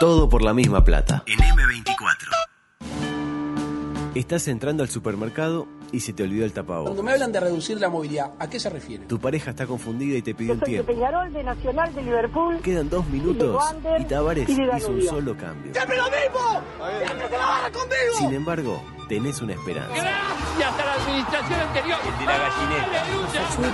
Todo por la misma plata. En M24. Estás entrando al supermercado y se te olvidó el Cuando tapabocas. me hablan de reducir la movilidad, ¿a qué se refiere? Tu pareja está confundida y te pidió Yo un soy de tiempo. Peñarol, de Nacional, de Liverpool. Quedan dos minutos Wander y Tavares y hizo un solo cambio. ¡Siempre lo mismo! ¡Siempre se la van a conmigo! Sin embargo, tenés una esperanza. Gracias a la administración anterior. El de la gallineta.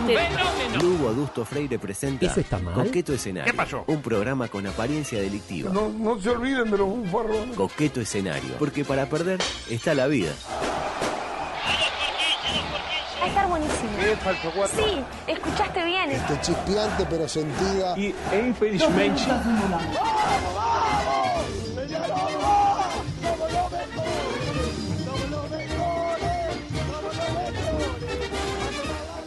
Fenómeno. Lugo Adusto Freire presenta ¿Eso está mal? Coqueto Escenario. ¿Qué pasó? Un programa con apariencia delictiva. No, no se olviden de los bufarrones. Coqueto Escenario. Porque para perder está la vida. Va a estar buenísimo. Sí, escuchaste bien. Este chispeante pero sentida. E infelizmente.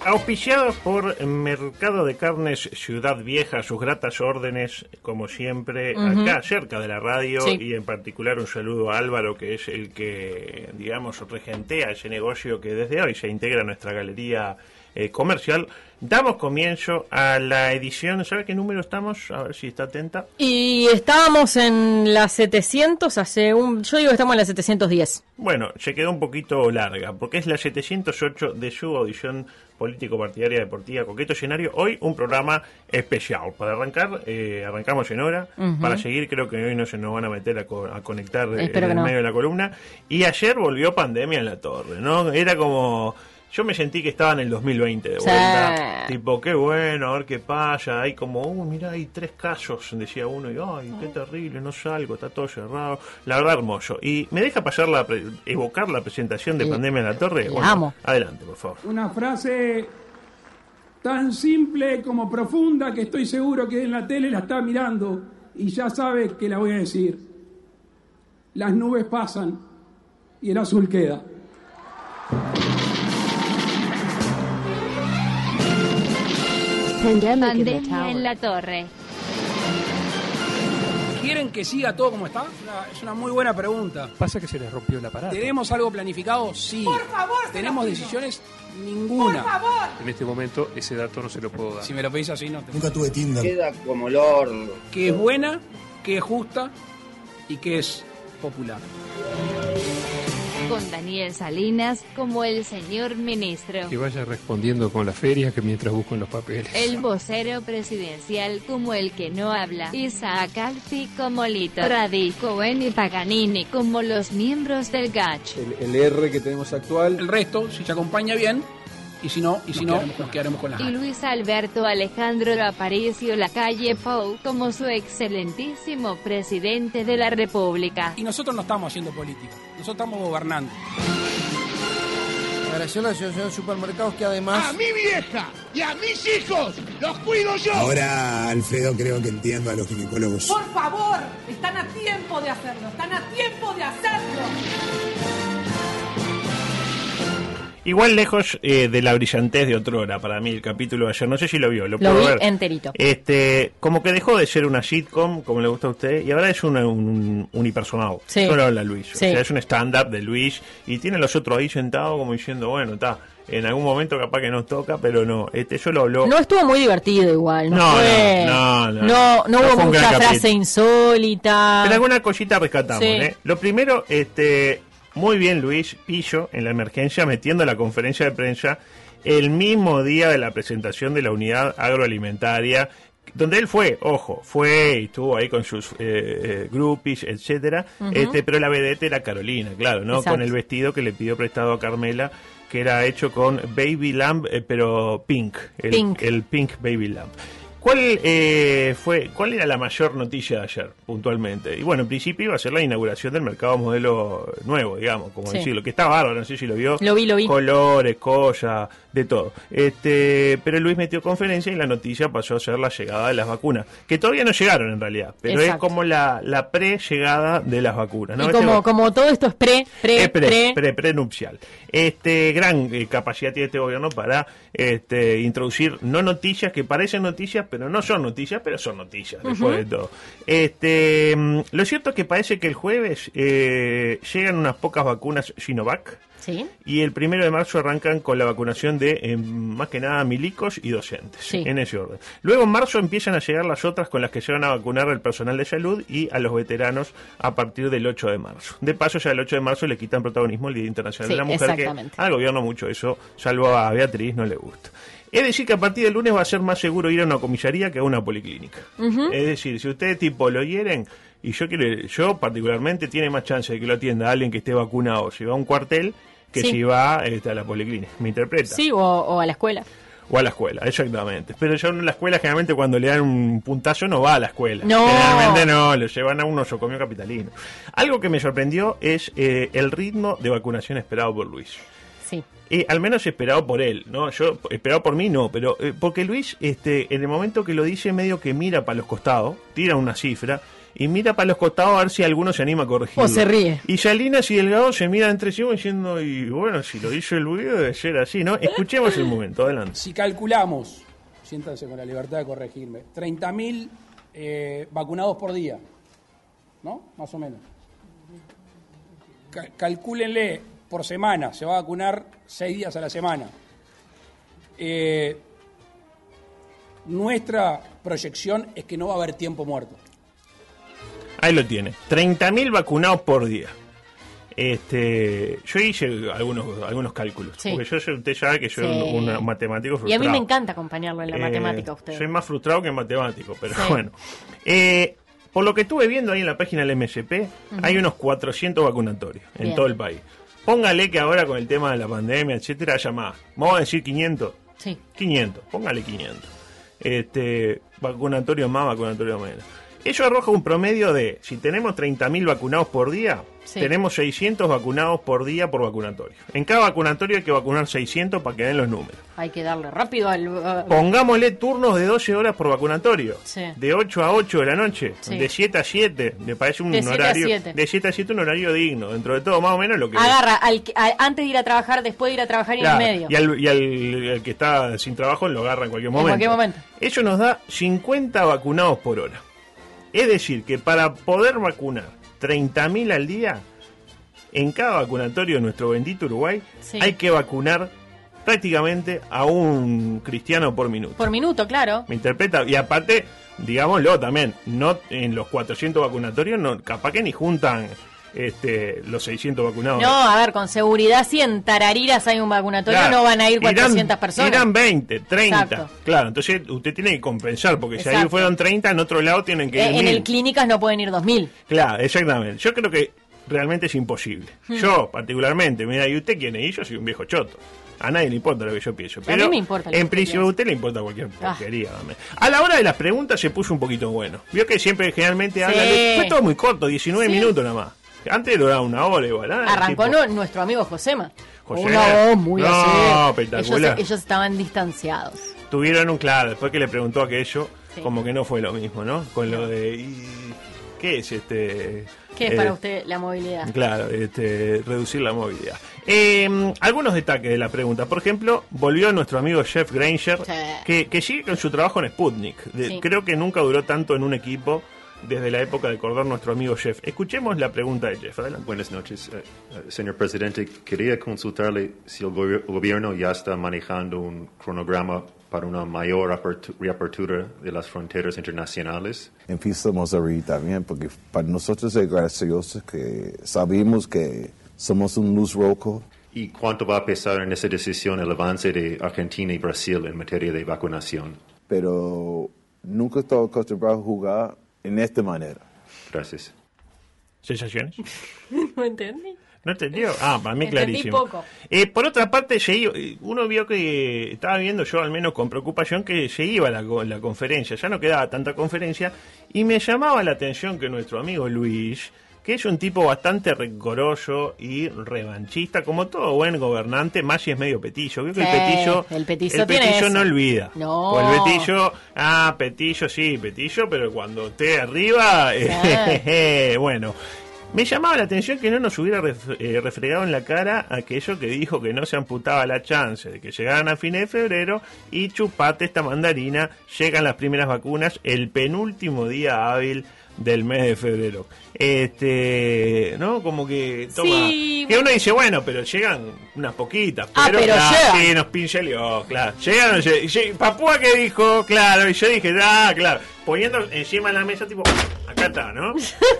Auspiciados por Mercado de Carnes Ciudad Vieja, sus gratas órdenes, como siempre, acá cerca de la radio, Sí. y en particular un saludo a Álvaro, que es el que, digamos, regentea ese negocio que desde hoy se integra a nuestra galería eh, comercial. Damos comienzo a la edición, ¿sabe qué número estamos? A ver si está atenta. Y estábamos en las 700 hace un... Yo digo que estamos en las 710. Bueno, se quedó un poquito larga, porque es la 708 de su audición político-partidaria deportiva Coqueto Escenario. Hoy un programa especial. Para arrancar, eh, arrancamos en hora. Ujú. Para seguir, creo que hoy no se nos van a meter a, co- a conectar eh, Espero en el no. medio de la columna. Y ayer volvió pandemia en la torre, ¿no? Era como... Yo me sentí que estaba en el 2020 de Sí. vuelta. Tipo, qué bueno, a ver qué pasa. Hay como, uh, mirá, hay tres casos, decía uno. Y, ay, qué terrible, no salgo, está todo cerrado. La verdad, hermoso. Y me deja pasar la pre- evocar la presentación de Sí. Pandemia en la Torre. La amo. Adelante, por favor. Una frase tan simple como profunda que estoy seguro que en la tele la está mirando y ya sabe que la voy a decir. Las nubes pasan y el azul queda. Pandemia en la torre. ¿Quieren que siga todo como está? Una- es una muy buena pregunta. Pasa que se les rompió el aparato. ¿Tenemos algo planificado? Sí. Por favor. ¿Tenemos decisiones? Ninguna. En este momento ese dato no se lo puedo dar. Si me lo pedís así, no te... Nunca tuve Tinder. Queda como el horno. Que es buena, que es justa y que es popular. Con Daniel Salinas como el señor ministro. Que vaya respondiendo con la feria que mientras busco en los papeles. El vocero presidencial como el que no habla. Isaac Alfi como Lito. Radi Cohen y Paganini como los miembros del GACH. el, el R que tenemos actual. El resto, si se acompaña bien, y si no, y si no, nos quedaremos con la Y Luis Alberto Alejandro Aparicio Lacalle Pou como su excelentísimo presidente de la República. Y nosotros no estamos haciendo política, nosotros estamos gobernando. Agradeció la Asociación de Supermercados que además. mi vieja y a mis hijos los cuido yo. Ahora, Alfredo, creo que entiendo a los ginecólogos. Por favor, están a tiempo de hacerlo, están a tiempo de hacerlo. Igual lejos eh, de la brillantez de otrora para mí el capítulo de ayer. No sé si lo vio, lo, Lo puedo vi ver. enterito. Este, como que dejó de ser una sitcom, como le gusta a usted, y ahora es una- un unipersonal. Sí. Solo habla Luis. Sí. O sea, es un stand-up de Luis y tiene los otros ahí sentados como diciendo, bueno, está, en algún momento capaz que nos toca, pero no. Este, yo lo habló. No estuvo muy divertido igual. No, No, fue- no, no, no. no, hubo mucha frase insólita. Pero alguna cosita rescatamos, Sí. ¿eh? Lo primero, este, muy bien Luis Pillo en la emergencia metiendo la conferencia de prensa el mismo día de la presentación de la unidad agroalimentaria donde él fue, ojo, fue y estuvo ahí con sus eh, eh, groupies, etcétera, este, pero la vedette era Carolina, claro, ¿no? Exacto. Con el vestido que le pidió prestado a Carmela, que era hecho con Baby Lamb, eh, pero pink, el Pink. el pink Baby Lamb. ¿Cuál eh, fue, cuál era la mayor noticia de ayer, puntualmente? Y bueno, en principio iba a ser la inauguración del mercado modelo nuevo, digamos, como Sí. decirlo, que está bárbaro, no sé si lo vio. Lo vi, lo vi. Colores, collas, de todo. Este, pero Luis metió conferencia y la noticia pasó a ser la llegada de las vacunas, que todavía no llegaron en realidad, pero Exacto. es como la, la pre-llegada de las vacunas. ¿no? y Este como, como todo esto es pre, pre, es pre, pre, pre- prenupcial. Este gran eh, capacidad tiene este gobierno para este, introducir no noticias que parecen noticias, pero no son noticias, pero son noticias, después de todo. Este, mm, lo cierto es que parece que el jueves eh, llegan unas pocas vacunas Sinovac. Sí. Y el primero de marzo arrancan con la vacunación de, eh, más que nada, milicos y docentes, Sí. en ese orden. Luego en marzo empiezan a llegar las otras con las que se van a vacunar al personal de salud y a los veteranos a partir del 8 de marzo. De paso, ya el 8 de marzo le quitan protagonismo el Día Internacional Sí, de la Mujer, que al gobierno mucho eso, salvo a Beatriz, no le gusta. Es decir, que a partir del lunes va a ser más seguro ir a una comisaría que a una policlínica. Es decir, si ustedes tipo lo hieren, y yo quiero, yo particularmente tiene más chance de que lo atienda alguien que esté vacunado si va a un cuartel que Sí. si va este, a la policlínica. ¿Me interpreta? Sí, o, o a la escuela. O a la escuela, exactamente. Pero yo en la escuela generalmente cuando le dan un puntazo no va a la escuela. No. Generalmente no, lo llevan a un osocomio capitalino. Algo que me sorprendió es eh, el ritmo de vacunación esperado por Luis. Sí. Eh, al menos esperado por él, ¿no? Yo, esperado por mí no, pero eh, porque Luis, este, en el momento que lo dice, medio que mira para los costados, tira una cifra, y mira para los costados a ver si alguno se anima a corregirlo. O se ríe. Y Salinas y Delgado se miran entre sí diciendo, y bueno, si lo dice el Luis debe ser así, ¿no? Escuchemos el momento, adelante. Si calculamos, siéntanse con la libertad de corregirme, 30.000 eh, vacunados por día, ¿no? Más o menos. Ca- calcúlenle por semana, se va a vacunar seis días a la semana. Eh, nuestra proyección es que no va a haber tiempo muerto. Ahí lo tiene. 30.000 vacunados por día. Este, yo hice algunos algunos cálculos. Sí. Porque yo, usted sabe que yo Sí. soy un, un matemático Y a frustrado. mí me encanta acompañarlo en la Eh, matemática usted. Soy más frustrado que matemático, pero Sí. bueno. Eh, por lo que estuve viendo ahí en la página del MSP, hay unos 400 vacunatorios en Bien. todo el país. Póngale que ahora con el tema de la pandemia, etcétera, haya más. Vamos a decir 500. Sí. 500, póngale 500. Este, vacunatorio más, vacunatorio menos. Eso arroja un promedio de, si tenemos 30.000 vacunados por día, Sí. tenemos 600 vacunados por día por vacunatorio. En cada vacunatorio hay que vacunar 600 para que den los números. Hay que darle rápido al... uh, Pongámosle turnos de 12 horas por vacunatorio. Sí. De 8 a 8 de la noche. Sí. De 7 a 7. Me parece un De 7 a horario. 7. De 7 a 7 un horario digno. Dentro de todo, más o menos lo que. Agarra al, que- a- antes de ir a trabajar, después de ir a trabajar y Claro, en medio. Y, al, y al- al que está sin trabajo lo agarra en cualquier en momento. cualquier momento. Eso nos da 50 vacunados por hora. Es decir, que para poder vacunar 30.000 al día, en cada vacunatorio de nuestro bendito Uruguay, Sí. hay que vacunar prácticamente a un cristiano por minuto. Por minuto, claro. ¿Me interpreta? Y aparte, digámoslo también, no en los 400 vacunatorios, no, capaz que ni juntan este, los 600 vacunados. No, a ver, con seguridad, si en Tarariras hay un vacunatorio, Claro, no van a ir irán- 400 personas. Irán 20, 30. Exacto. Claro, entonces usted tiene que compensar, porque si ahí fueron 30, en otro lado tienen que ir Eh, en 1000. el clínicas no pueden ir 2000. Claro, exactamente. Yo creo que realmente es imposible. Hmm. Yo, particularmente, mira, ¿y usted quién es? Y yo soy un viejo choto. A nadie le importa lo que yo pienso. A Pero mí me importa En principio a usted le importa cualquier Ah. porquería. A la hora de las preguntas se puso un poquito bueno. Vio que siempre generalmente habla... Sí. Fue todo muy corto, 19 Sí. minutos nada más. Antes duraba una hora igual. ¿ah? Arrancó Tipo, nuestro amigo Josema. Una voz muy No, así. espectacular. Ellos, ellos estaban distanciados. Tuvieron un claro, después que le preguntó aquello, Sí. como que no fue lo mismo, ¿no? Con lo de... y- ¿Qué es este...? ¿Qué es eh, para usted la movilidad? Claro, este, reducir la movilidad. Eh, algunos detalles de la pregunta. Por ejemplo, volvió nuestro amigo Jeff Granger, Sí. que, que sigue con su trabajo en Sputnik. De- Sí. Creo que nunca duró tanto en un equipo desde la época de Cordón, nuestro amigo Jeff. Escuchemos la pregunta de Jeff. Adelante. Buenas noches, eh, eh, señor presidente. Quería consultarle si el gobi- gobierno ya está manejando un cronograma para una mayor apertu- reapertura de las fronteras internacionales. Empezamos ahorita bien, porque para nosotros es gracioso que sabemos que somos un luz rojo. ¿Y cuánto va a pesar en esa decisión el avance de Argentina y Brasil en materia de vacunación? pero nunca estaba acostumbrado a jugar en esta manera. Gracias. ¿Sensaciones? ¿No entendí? ¿No entendió? Ah, para mí Entendí clarísimo. poco. Eh, por otra parte, se iba- uno vio que estaba viendo yo al menos con preocupación que se iba la, la conferencia, ya no quedaba tanta conferencia, y me llamaba la atención que nuestro amigo Luis, que es un tipo bastante rencoroso y revanchista, como todo buen gobernante, si es medio petillo. Vio que Sí, el petillo, el petillo el tiene petillo eso. no olvida. No. O el petillo, ah, petillo sí, petillo, pero cuando esté arriba, Sí. bueno. Me llamaba la atención que no nos hubiera ref- eh, refregado en la cara aquello que dijo que no se amputaba la chance de que llegaran a fines de febrero y chupate esta mandarina, llegan las primeras vacunas el penúltimo día hábil del mes de febrero. Este, ¿no? Como que toma. Sí. Que uno dice, bueno, pero llegan unas poquitas. Ah, pero claro, llegan. Sí, nos pincheleó, claro. Llegaron, lle- lle- Papúa que dijo, claro, y yo dije, ah, claro. Poniendo encima de la mesa, tipo, acá está, ¿no?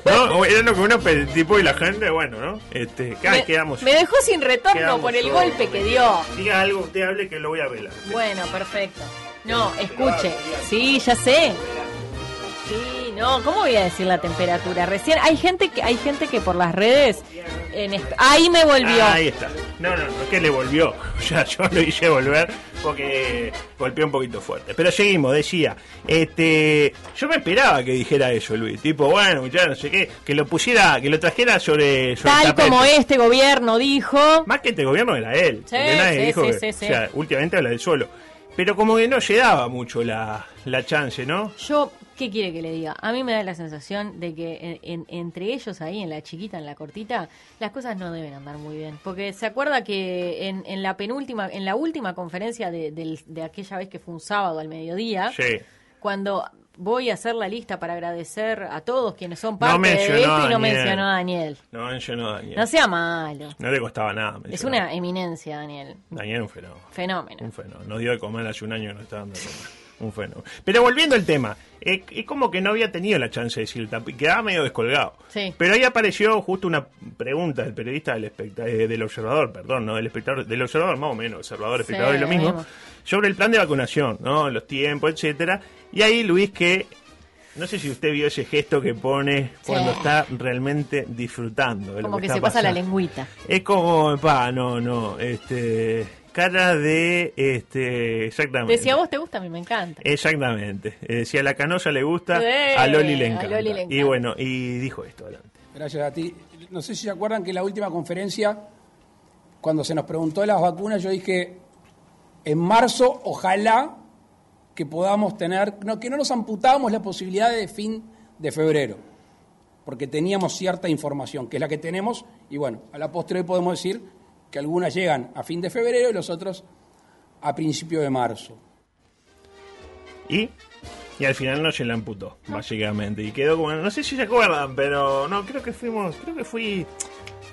¿No? Era lo que uno tipo y la gente, bueno, ¿no? Este, acá Me, quedamos. me dejó sin retorno por el golpe que dio. Diga algo, usted hable que lo voy a arreglar. Bueno, perfecto. No, escuche. Sí, ya sé. Sí, no, ¿cómo voy a decir la temperatura? Recién hay gente que hay gente que por las redes en ahí me volvió. Ahí está. No, no, no es que le volvió. Ya yo lo hice volver porque golpeó un poquito fuerte. Pero seguimos, decía. Este, yo me esperaba que dijera eso, Luis. Tipo, bueno, ya no sé qué, que lo pusiera, que lo trajera sobre, sobre Tal tapete. como este gobierno dijo. Más que este gobierno era él. Sí, nadie sí, dijo sí, que-. O sea, últimamente habla del solo. Pero como que no llegaba mucho la, la chance, ¿no? Yo, ¿qué quiere que le diga? A mí me da la sensación de que en- en- entre ellos ahí, en la chiquita, en la cortita, las cosas no deben andar muy bien. Porque se acuerda que en, en la penúltima, en la última conferencia de, de aquella vez que fue un sábado al mediodía, Sí. cuando voy a hacer la lista para agradecer a todos quienes son parte de mencionó esto y no Daniel. mencionó a Daniel. No mencionó a Daniel. No sea malo. No le costaba nada. Es una eminencia, Daniel. Daniel es un fenómeno. Fenómeno. Un fenómeno. Nos dio de comer hace un año y nos está dando de comer. Un fenómeno. Pero volviendo al tema, eh, es como que no había tenido la chance de decir quedaba medio descolgado. Sí. Pero ahí apareció justo una pregunta del periodista del, eh, del observador, perdón, no del espectador, del observador más o menos, observador, Sí, espectador es lo mismo, mismo. sobre el plan de vacunación, ¿no? Los tiempos, etcétera. Y ahí Luis que no sé si usted vio ese gesto que pone cuando Sí. está realmente disfrutando de lo Como que está se pasa la lengüita. Es como, pa, no, no, este, cara de, este, exactamente. Decía, vos te gusta, a mí me encanta. Exactamente. Eh, si a la canosa le gusta, Eh, a Loli le a encanta. Loli le Y bueno, y dijo esto, adelante. Gracias a ti. No sé si se acuerdan que en la última conferencia, cuando se nos preguntó de las vacunas, yo dije, en marzo, ojalá que podamos tener, no, que no nos amputamos la posibilidad de fin de febrero, porque teníamos cierta información, que es la que tenemos, y bueno, a la postre hoy podemos decir que algunas llegan a fin de febrero y los otros a principio de marzo. Y, y al final no se la amputó, básicamente. Y quedó como, no sé si se acuerdan, pero no, creo que fuimos, creo que fui...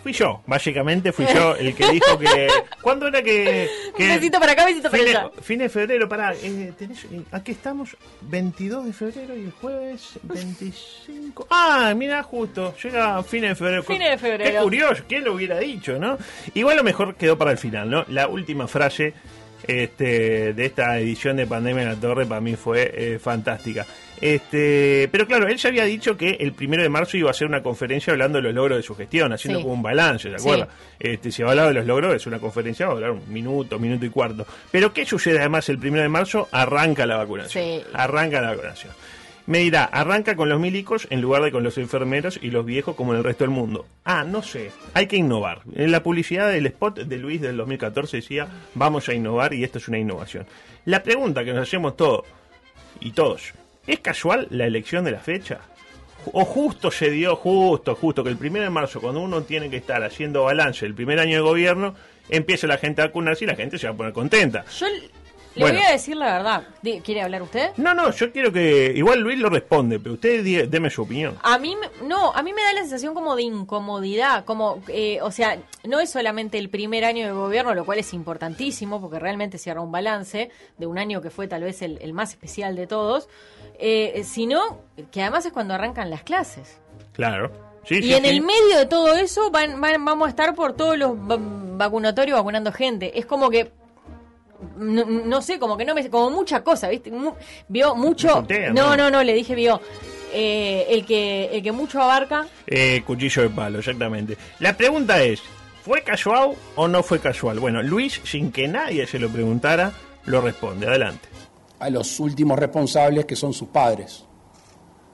Fui yo, básicamente fui yo el que dijo que... ¿Cuándo era que...? que Un besito para acá, besito para fin allá. Fin de febrero, pará, eh, tenés, eh, aquí estamos, 22 de febrero y el jueves 25... Ah, mira, justo, llega fin de febrero. Fines de febrero. Qué curioso, ¿quién lo hubiera dicho, no? Igual lo mejor quedó para el final, ¿no? La última frase este, de esta edición de Pandemia en la Torre para mí fue eh, fantástica. Este, pero claro, él ya había dicho que el primero de marzo iba a hacer una conferencia hablando de los logros de su gestión, haciendo Sí. como un balance, ¿de Sí. acuerdo? Este, si va a hablar de los logros, es una conferencia, va a hablar un minuto, minuto y cuarto. Pero ¿qué sucede además el primero de marzo? Arranca la vacunación. Sí. Arranca la vacunación. Me dirá, arranca con los milicos en lugar de con los enfermeros y los viejos como en el resto del mundo. Ah, no sé, hay que innovar. En la publicidad del spot de Luis del 2014 decía, vamos a innovar y esto es una innovación. La pregunta que nos hacemos todos, y todos, ¿es casual la elección de la fecha? O justo se dio, justo, justo, que el 1 de marzo, cuando uno tiene que estar haciendo balance del primer año de gobierno, empieza la gente a vacunarse y la gente se va a poner contenta. Le Bueno. voy a decir la verdad. ¿Quiere hablar usted? No, no, yo quiero que. Igual Luis lo responde, pero usted di- deme su opinión. A mí, me- no, a mí me da la sensación como de incomodidad, como, eh, o sea, no es solamente el primer año de gobierno, lo cual es importantísimo, porque realmente cierra un balance de un año que fue tal vez el, el más especial de todos, eh, sino que además es cuando arrancan las clases. Claro. Sí, y sí, en sí. el medio de todo eso van, van- vamos a estar por todos los va- vacunatorios vacunando gente. Es como que no, no sé, como que no me como mucha cosa, ¿viste? Mu- vio mucho No, ¿no? no, no, le dije vio eh, el que el que mucho abarca. Eh, cuchillo de palo, exactamente. La pregunta es: ¿fue casual o no fue casual? Bueno, Luis, sin que nadie se lo preguntara, lo responde. Adelante. a los últimos responsables que son sus padres,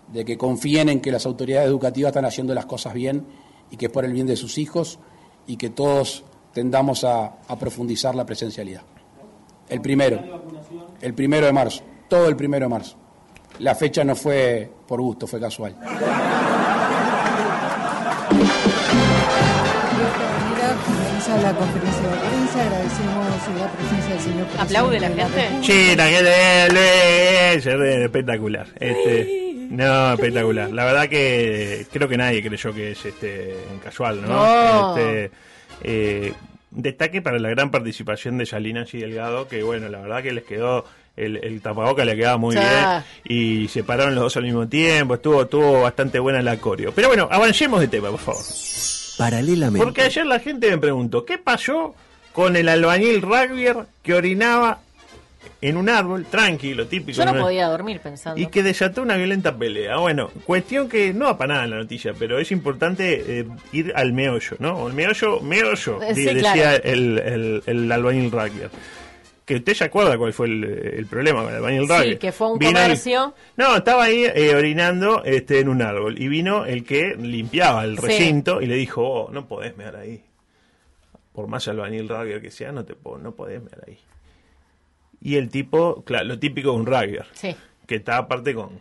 de que confíen en que las autoridades educativas están haciendo las cosas bien y que es por el bien de sus hijos y que todos tendamos a, a profundizar la presencialidad. El primero, el primero de marzo, todo el primero de marzo. La fecha no fue por gusto, fue casual. La conferencia de prensa. Agradecemos la presencia del señor presidente. ¿Aplaude la gente? Que de Luis, es espectacular. Este, no, espectacular. La verdad que creo que nadie creyó que es este casual, ¿no? No. Este, eh, destaque para la gran participación de Yalina y Delgado, que bueno, la verdad que les quedó el, el tapaboca le quedaba muy bien y se pararon los dos al mismo tiempo, estuvo, estuvo bastante buena la coreo. Pero bueno, avancemos de tema, por favor. Paralelamente. Porque ayer la gente me preguntó, ¿qué pasó con el albañil rugbyer que orinaba en un árbol, tranquilo, típico? Yo no una- podía dormir pensando. y que desató una violenta pelea. Bueno, cuestión que no va para nada en la noticia, pero es importante eh, ir al meollo, ¿no? El meollo, meollo, Eh, decía el, el, el albañil Rugger. Que usted se acuerda cuál fue el, el problema con el albañil Sí, que fue un Vino el- no, estaba ahí eh, orinando este, en un árbol y vino el que limpiaba el Sí. recinto y le dijo, oh, no podés mear ahí. Por más albañil Rugger que sea, no te no podés mear ahí. Y el tipo, claro, lo típico de un Sí. que está aparte con,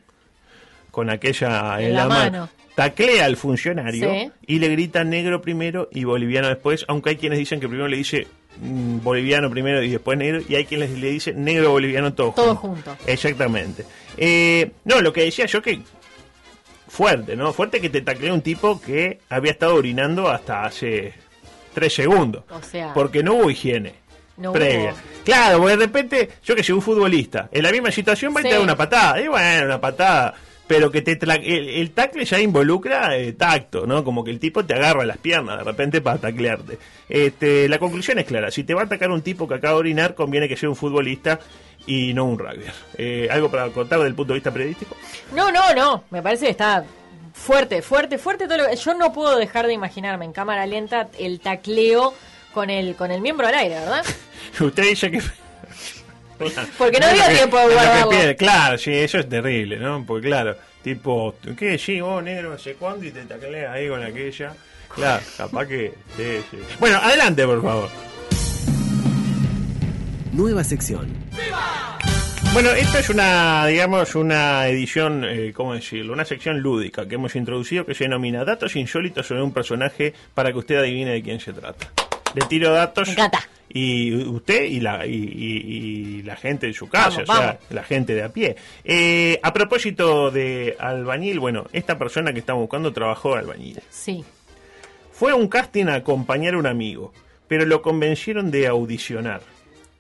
con aquella en, En la la, mano. mano. Taclea al funcionario Sí. y le grita negro primero y boliviano después, aunque hay quienes dicen que primero le dice mm, boliviano primero y después negro, y hay quienes le dice negro boliviano todo, Todo junto. junto. Exactamente. Eh, no, lo que decía yo que fuerte, ¿no? Fuerte que te taclea un tipo que había estado orinando hasta hace tres segundos. O sea, Porque no hubo higiene no previa. hubo. Claro, porque de repente, yo que soy un futbolista, en la misma situación va y Sí. te da una patada. Y bueno, una patada. Pero que te tra- el, el tackle ya involucra eh, tacto, ¿no? Como que el tipo te agarra las piernas de repente para taclearte. Este, la conclusión es clara. Si te va a atacar un tipo que acaba de orinar, conviene que sea un futbolista y no un rugby. Eh, ¿Algo para contar desde el punto de vista periodístico? No, no, no. Me parece que está fuerte, fuerte, fuerte todo lo que... Yo no puedo dejar de imaginarme en cámara lenta el tacleo con el, con el miembro al aire, ¿verdad? Usted dice que... Porque no que- tiempo de guardarlo. Claro, sí, eso es terrible, ¿no? Porque claro, tipo, ¿qué? Sí, vos negro, ¿hace cuándo? Y te tacleas ahí con aquella. Claro, capaz que... sí, sí. Bueno, adelante, por favor. Nueva sección. Bueno, esto es una, digamos, una edición, eh, ¿cómo decirlo? Una sección lúdica que hemos introducido que se denomina Datos insólitos sobre un personaje para que usted adivine de quién se trata. Le tiro datos. Y usted y la, y, y- y la gente de su casa, Vamos, o sea, vamos. la gente de a pie. Eh, a propósito de albañil, bueno, esta persona que estamos buscando trabajó de albañil. Sí. Fue a un casting a acompañar a un amigo, pero lo convencieron de audicionar.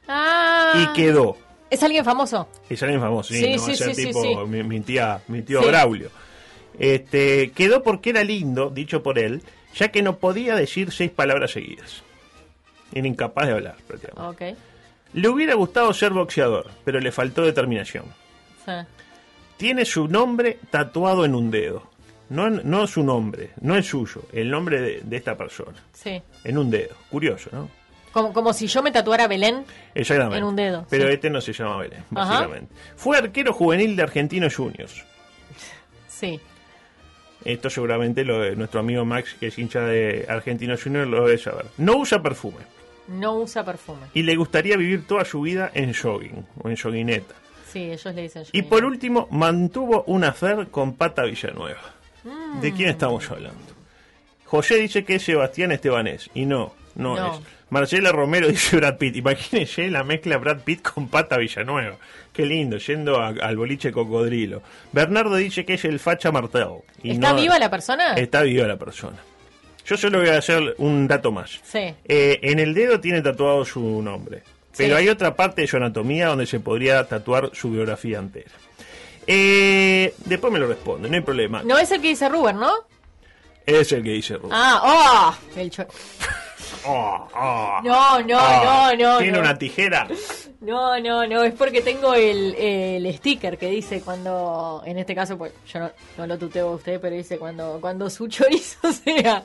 Ah. Y quedó. ¿Es alguien famoso? Es alguien famoso, sí, Sí, no va a ser sí, tipo. Mi, mi tía, mi tío. Braulio. Este, quedó porque era lindo, dicho por él, ya que no podía decir seis palabras seguidas. Era incapaz de hablar, prácticamente. Le hubiera gustado ser boxeador, pero le faltó determinación. Sí. Tiene su nombre tatuado en un dedo. No, no su nombre, no el suyo, el nombre de, de esta persona. Sí. En un dedo. Curioso, ¿no? Como, como si yo me tatuara Belén Exactamente. en un dedo. Pero sí. este no se llama Belén, Ajá. básicamente. Fue arquero juvenil de Argentinos Juniors. Sí. Esto seguramente lo de nuestro amigo Max, que es hincha de Argentinos Juniors, lo debe saber. No usa perfume No usa perfume. y le gustaría vivir toda su vida en jogging o en joguineta. Sí, ellos le dicen Y por último, mantuvo un affair con Pata Villanueva. ¿De quién estamos hablando? José dice que es Sebastián Estebanés y no, no, No. es. Marcela Romero dice Brad Pitt. Imagínense la mezcla Brad Pitt con Pata Villanueva. Qué lindo, yendo a- al boliche cocodrilo. Bernardo dice que es el Facha Martel. y ¿Está no- viva la persona? Está viva la persona. Yo solo voy a hacer un dato más. Sí. Eh, en el dedo tiene tatuado su nombre. Pero Sí. hay otra parte de su anatomía donde se podría tatuar su biografía entera. Eh, después me lo responde, no hay problema. No es el que dice Ruber, ¿no? Es el que dice Rubén. Ah, oh, el cho- Oh, oh, No, no, oh. no, no. Tiene no. una tijera. No, no, no, es porque tengo el, el sticker que dice cuando, en este caso, pues yo no, no lo tuteo a usted, pero dice cuando, cuando su chorizo sea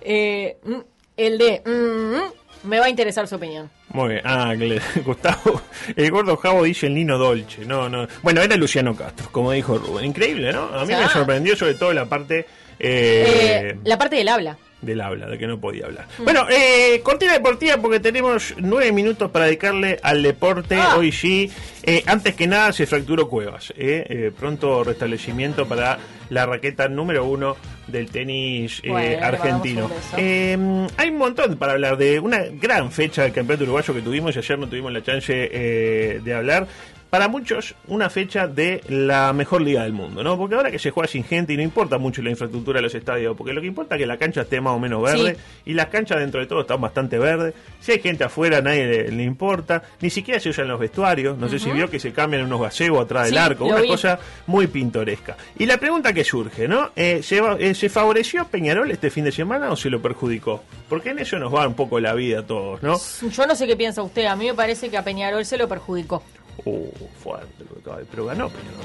eh, mm, el de mm, mm, me va a interesar su opinión. Muy bien. Ah, Gustavo. El gordo Javo dice el Nino Dolce. No, no. Bueno, era Luciano Castro, como dijo Rubén. Increíble, ¿no? A mí me sorprendió sobre todo la parte Eh, eh, la parte del habla. Del habla, de que no podía hablar. Mm. Bueno, eh, cortina deportiva porque tenemos nueve minutos para dedicarle al deporte. Ah. Hoy sí, Eh, antes que nada se fracturó Cuevas. eh. Eh, pronto restablecimiento para la raqueta número uno del tenis eh, Bueno, argentino. un. Eh, hay un montón para hablar de una gran fecha del campeonato uruguayo que tuvimos y ayer no tuvimos la chance de hablar. Para muchos, una fecha de la mejor liga del mundo, ¿no? Porque ahora que se juega sin gente y no importa mucho la infraestructura de los estadios, porque lo que importa es que la cancha esté más o menos verde y las canchas dentro de todo están bastante verdes. Si hay gente afuera, a nadie le, le importa. Ni siquiera se usan los vestuarios. No sé si vio que se cambian unos gazebos atrás del arco. Una vi. cosa muy pintoresca. Y la pregunta que surge, ¿no? Eh, ¿se, eh, ¿Se favoreció a Peñarol este fin de semana o se lo perjudicó? Porque en eso nos va un poco la vida a todos, ¿no? Yo no sé qué piensa usted, a mí me parece que a Peñarol se lo perjudicó. Uh, fuerte lo que acaba de- Pero ganó Peñarol.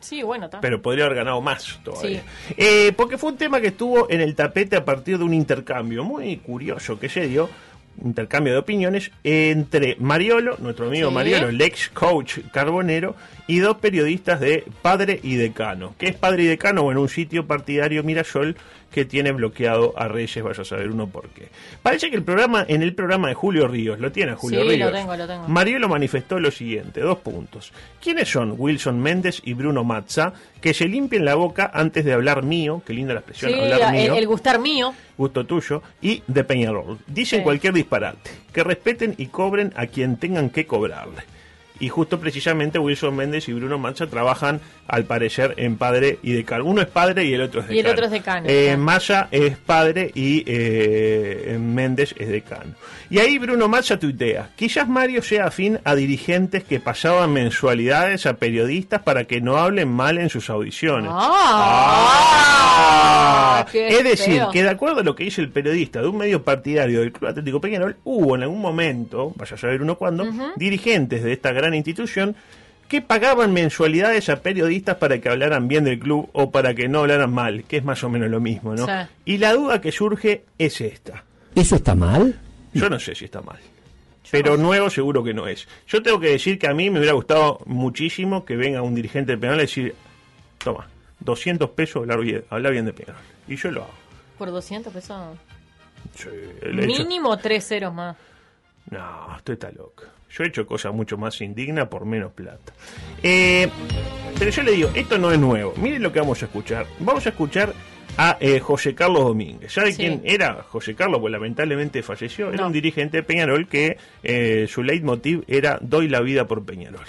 Sí, bueno, está. Pero podría haber ganado más todavía. Sí. Eh, porque fue un tema que estuvo en el tapete a partir de un intercambio muy curioso que se dio, intercambio de opiniones, entre Mariolo, nuestro amigo Sí. Mariolo, el ex coach carbonero, y dos periodistas de Padre y Decano. ¿Qué es Padre y Decano? Bueno, un sitio partidario Mirasol que tiene bloqueado a Reyes, vaya a saber uno por qué. Parece que el programa, en el programa de Julio Ríos, lo tiene Julio Sí, Ríos. lo tengo, lo tengo. Mariolo manifestó lo siguiente, dos puntos. ¿Quiénes son Wilson Méndez y Bruno Mazza que se limpien la boca antes de hablar mío? Qué linda la expresión, Sí, hablar el, mío. el gustar mío. Gusto tuyo. Y de Peñarol. Dicen Sí. cualquier disparate. Que respeten y cobren a quien tengan que cobrarle. Y justo precisamente Wilson Méndez y Bruno Mazza trabajan, al parecer, en padre y decano. Uno es padre y el otro es Y el decano. otro es decano, Eh, claro. Es padre y eh, Méndez es decano. Y ahí Bruno Mazza tuitea, quizás Mario sea afín a dirigentes que pasaban mensualidades a periodistas para que no hablen mal en sus audiciones. ¡Ah! qué es decir, feo. que de acuerdo a lo que dice el periodista de un medio partidario del Club Atlético Peñarol, hubo en algún momento, vaya a saber uno cuándo, dirigentes de esta gran institución que pagaban mensualidades a periodistas para que hablaran bien del club o para que no hablaran mal, que es más o menos lo mismo, ¿no? Sí. Y la duda que surge es esta. ¿Eso está mal? Yo no sé si está mal. Pero nuevo seguro que no es. Yo tengo que decir que a mí me hubiera gustado muchísimo que venga un dirigente de Peñarol y decir, toma, 200 pesos hablar bien, hablar bien de Peñarol. Y yo lo hago. Por 200 pesos. Sí, hecho- Mínimo tres ceros más. No, usted está loco. Yo he hecho cosas mucho más indignas por menos plata. Eh, pero yo le digo, esto no es nuevo. Miren lo que vamos a escuchar. Vamos a escuchar a eh, José Carlos Domínguez. ¿Sabe Sí. quién era José Carlos? Pues lamentablemente falleció. Era No. un dirigente de Peñarol que eh, su leitmotiv era doy la vida por Peñarol.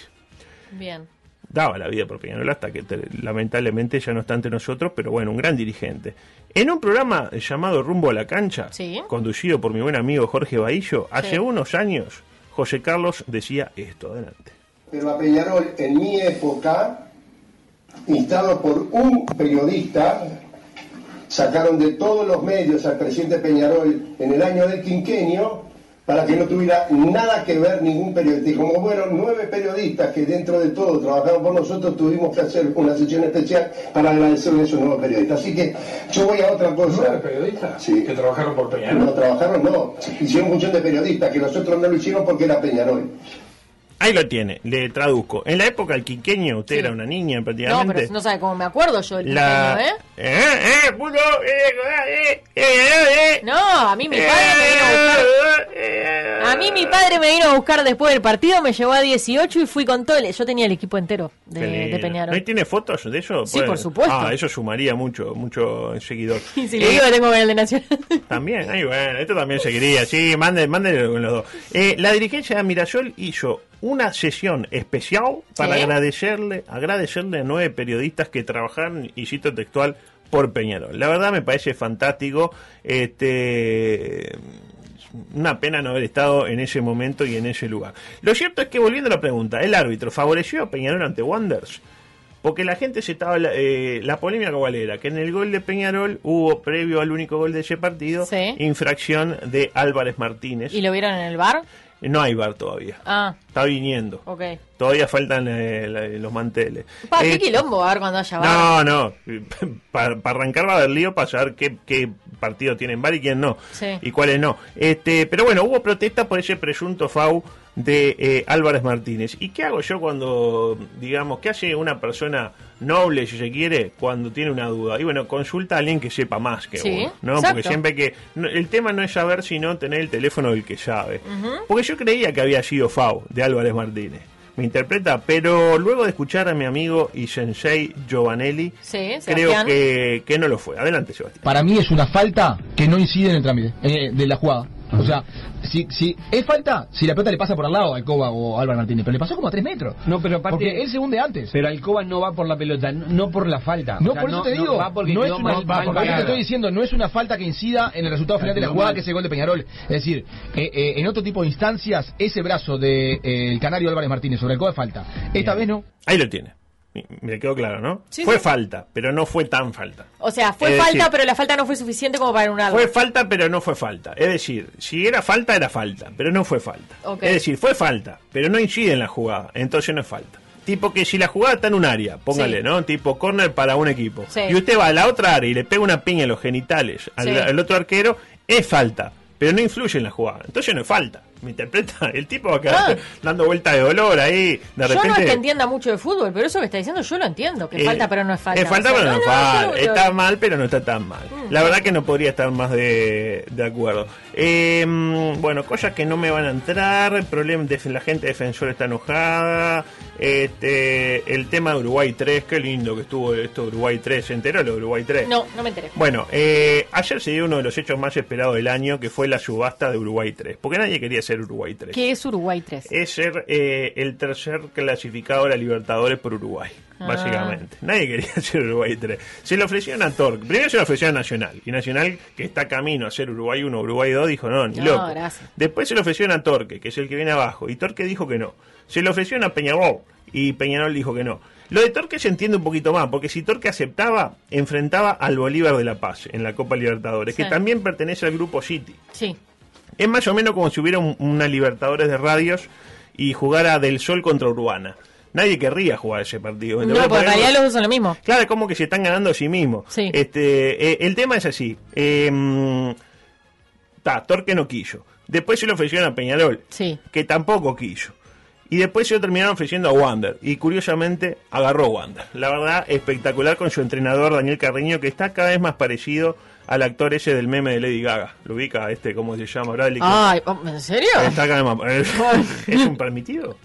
Bien. Daba la vida por Peñarol hasta que te- lamentablemente ya no está entre nosotros, pero bueno, un gran dirigente. En un programa llamado Rumbo a la Cancha, Sí. conducido por mi buen amigo Jorge Bahillo, hace Sí. unos años, José Carlos decía esto. Adelante. Pero a Peñarol, en mi época, instado por un periodista, sacaron de todos los medios al presidente Peñarol en el año del quinquenio para que no tuviera nada que ver ningún periodista. Y como fueron nueve periodistas que dentro de todo trabajaron por nosotros, tuvimos que hacer una sesión especial para agradecerle a esos nuevos periodistas. Así que yo voy a otra cosa. ¿Nueve periodistas Sí. que trabajaron por Peñarol? No trabajaron, no. Hicieron función de periodistas, que nosotros no lo hicimos porque era Peñarol. Ahí lo tiene, le traduzco. En la época del quinqueño, usted Sí. era una niña No, prácticamente. pero no sabe cómo me acuerdo yo la... ¿eh? Puto. No, a mí mi padre me vino a buscar. A mí mi padre me vino a buscar después del partido, me llevó a 18 y fui con todo. el- Yo tenía el equipo entero de, de. Peñarol. ¿No tiene fotos de eso? Sí, por supuesto. Ah, eso sumaría mucho, mucho seguidor. Y si le digo tengo con el de Nacional. También, ay, bueno, esto también seguiría. Sí, manden, mándenlo con los dos. Eh, la dirigencia de Mirasol hizo una sesión especial para Sí. agradecerle, agradecerle a nueve periodistas que trabajaron, y cito textual, por Peñarol. La verdad me parece fantástico. Este una pena no haber estado en ese momento y en ese lugar. Lo cierto es que volviendo a la pregunta, ¿el árbitro favoreció a Peñarol ante Wanderers? Porque la gente se estaba. eh, la polémica cuál era, que en el gol de Peñarol hubo, previo al único gol de ese partido, Sí. infracción de Álvarez Martínez. ¿Y lo vieron en el bar? No hay bar todavía. Ah, Está viniendo. ok. Todavía faltan eh, la- los manteles. Pa, Eh, qué quilombo va a haber cuando haya bar. no, no. Para arrancar va a haber lío para saber qué, qué partido tienen bar y quién no. Sí. Y cuáles no. Este, pero bueno, hubo protesta por ese presunto FAU de eh, Álvarez Martínez. ¿Y qué hago yo cuando, digamos, qué hace una persona noble, si se quiere, cuando tiene una duda? Y bueno, consulta a alguien que sepa más que Sí, uno, ¿no? exacto. Porque siempre que... no, el tema no es saber, sino tener el teléfono del que sabe. Porque yo creía que había sido FAU de Álvarez Martínez. me interpreta, pero luego de escuchar a mi amigo y sensei Giovanelli, Sí, creo que, que no lo fue. Adelante, Sebastián. Para mí es una falta que no incide en el trámite eh, de la jugada. O sea, si, si es falta, si la pelota le pasa por al lado a Alcoba o a Álvaro Martínez, pero le pasó como a tres metros. No, pero aparte- Porque él se hunde antes. Pero Alcoba no va por la pelota, no, no por la falta. No, O sea, por eso te no digo, va porque no es una, mal- mal porque te parado. estoy diciendo, no es una falta que incida en el resultado final de la jugada que es el gol de Peñarol. Es decir, eh, eh, en otro tipo de instancias, ese brazo del de, eh, el Canario Álvarez Martínez sobre Alcoba es falta. Esta vez no. Ahí lo tiene. Me quedó claro, ¿no? Sí, fue sí. falta, pero no fue tan falta. O sea, fue Es falta, decir, pero la falta no fue suficiente como para un algo. Fue falta, pero no fue falta. Es decir, si era falta, era falta, pero no fue falta. Es decir, fue falta, pero no incide en la jugada, entonces no es falta. Tipo que si la jugada está en un área, póngale, Sí. ¿no? Tipo corner para un equipo. Y usted va a la otra área y le pega una piña en los genitales al otro arquero, es falta, pero no influye en la jugada. Entonces no es falta. ¿Me interpreta? El tipo va a quedar Ah. dando vuelta de dolor ahí, de Yo repente... no es que entienda mucho de fútbol, pero eso que está diciendo yo lo entiendo, que Eh, falta pero no es falta. Es falta, O sea, pero no, es yo falta. Está mal, pero no está tan mal. Mm. La verdad que no podría estar más de, de acuerdo. Eh, mm, bueno, cosas que no me van a entrar. Problema de la gente defensor está enojada. Este, el tema de Uruguay 3, qué lindo que estuvo esto de Uruguay 3. ¿Se enteró lo de Uruguay 3? No, no me enteré. Bueno, eh, ayer se dio uno de los hechos más esperados del año, que fue la subasta de Uruguay 3. Porque nadie quería ser Uruguay 3 ¿Qué es Uruguay 3? es ser eh, el tercer clasificado de la Libertadores por Uruguay, Ah. básicamente. Nadie quería ser Uruguay 3. Se lo ofrecieron a Torque. Primero se lo ofrecieron a Nacional. Y Nacional, que está camino a ser Uruguay 1, Uruguay 2, dijo no, ni No, loco. gracias. Después se lo ofrecieron a Torque, que es el que viene abajo. Y Torque dijo que no. Se lo ofrecieron a Peñarol. Y Peñarol dijo que no. Lo de Torque se entiende un poquito más, porque si Torque aceptaba, enfrentaba al Bolívar de La Paz en la Copa Libertadores, Sí. que también pertenece al grupo City. Sí. Es más o menos como si hubiera un- una Libertadores de radios y jugara Del Sol contra Urbana. Nadie querría jugar ese partido. No, porque en realidad los dos son lo mismo. Claro, es como que se están ganando a sí mismos. Sí. Este, eh, el tema es así. Eh, ta, Torque no quiso. Después se lo ofrecieron a Peñarol, Sí. que tampoco quiso. Y después se lo terminaron ofreciendo a Wander. Y curiosamente agarró Wander. La verdad, espectacular con su entrenador Daniel Carreño, que está cada vez más parecido al actor ese del meme de Lady Gaga. Lo ubica este, ¿cómo se llama? Bradley Cooper. Ay, oh, ¿en serio? Está cada vez más. ¿Es un permitido?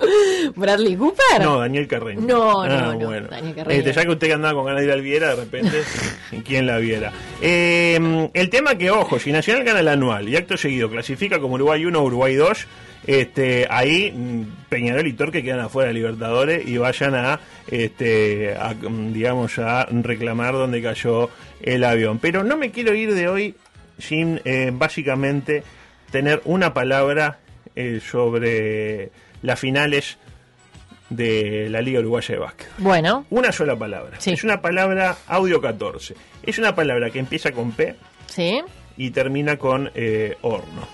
¿Bradley Cooper? No, Daniel Carreño. No, no, Ah, no, bueno. Daniel Carreño. Este, ya que usted andaba con ganas de ir al Viera, de repente, ¿quién la viera? Eh, el tema que, ojo, si Nacional gana el anual y acto seguido clasifica como Uruguay 1 o Uruguay 2, este, ahí mm, Peñarol y Torque quedan afuera de Libertadores y vayan a, este, a, mm, digamos, a reclamar donde cayó el avión. Pero no me quiero ir de hoy sin, eh, básicamente, tener una palabra eh, sobre las finales de la Liga Uruguaya de Básquet. Bueno. Una sola palabra. Es una palabra audio 14. Es una palabra que empieza con P Sí. y termina con eh, horno.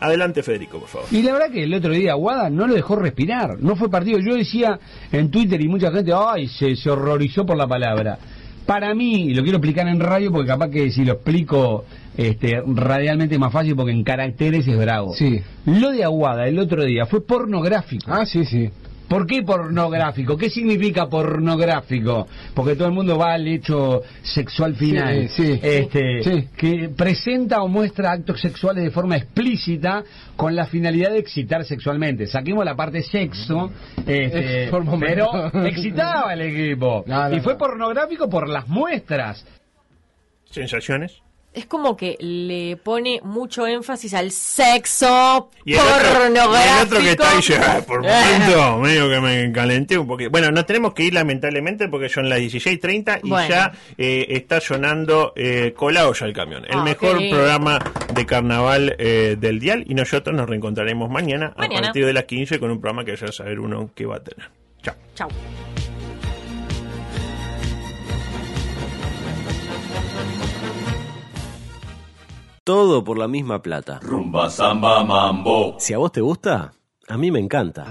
Adelante, Federico, por favor. Y la verdad que el otro día Guada no lo dejó respirar, no fue partido. Yo decía en Twitter y mucha gente, ay, se, se horrorizó por la palabra. Para mí, y lo quiero explicar en radio porque capaz que si lo explico este, radialmente es más fácil porque en caracteres es bravo. Sí. Lo de Aguada el otro día fue pornográfico. Ah, sí, sí. ¿Por qué pornográfico? ¿Qué significa pornográfico? Porque todo el mundo va al hecho sexual final. Sí, sí. Este, Sí. Que presenta o muestra actos sexuales de forma explícita con la finalidad de excitar sexualmente. Saquemos la parte sexo, este, Es por pero momento. excitaba al equipo. No, no, y fue no. pornográfico por las muestras. ¿Sensaciones? Es como que le pone mucho énfasis al sexo Y el, otro, pornográfico. y el otro que está ahí "Ah, por momento, medio que me calenté un poquito. Bueno, nos tenemos que ir lamentablemente porque son las 16.30 y Bueno. ya eh, está sonando eh, Colado ya el camión. El Ah, mejor programa de carnaval eh, del dial y nosotros nos reencontraremos mañana, Mañana. a partir de las 15 con un programa que ya saber uno que va a tener. Chao. Chau. Todo por la misma plata. Rumba, samba, mambo. Si a vos te gusta, a mí me encanta.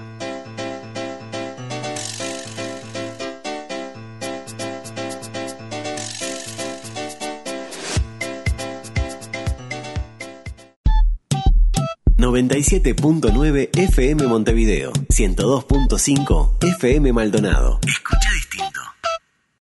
...97.9 FM Montevideo... ...102.5 FM Maldonado. Escucha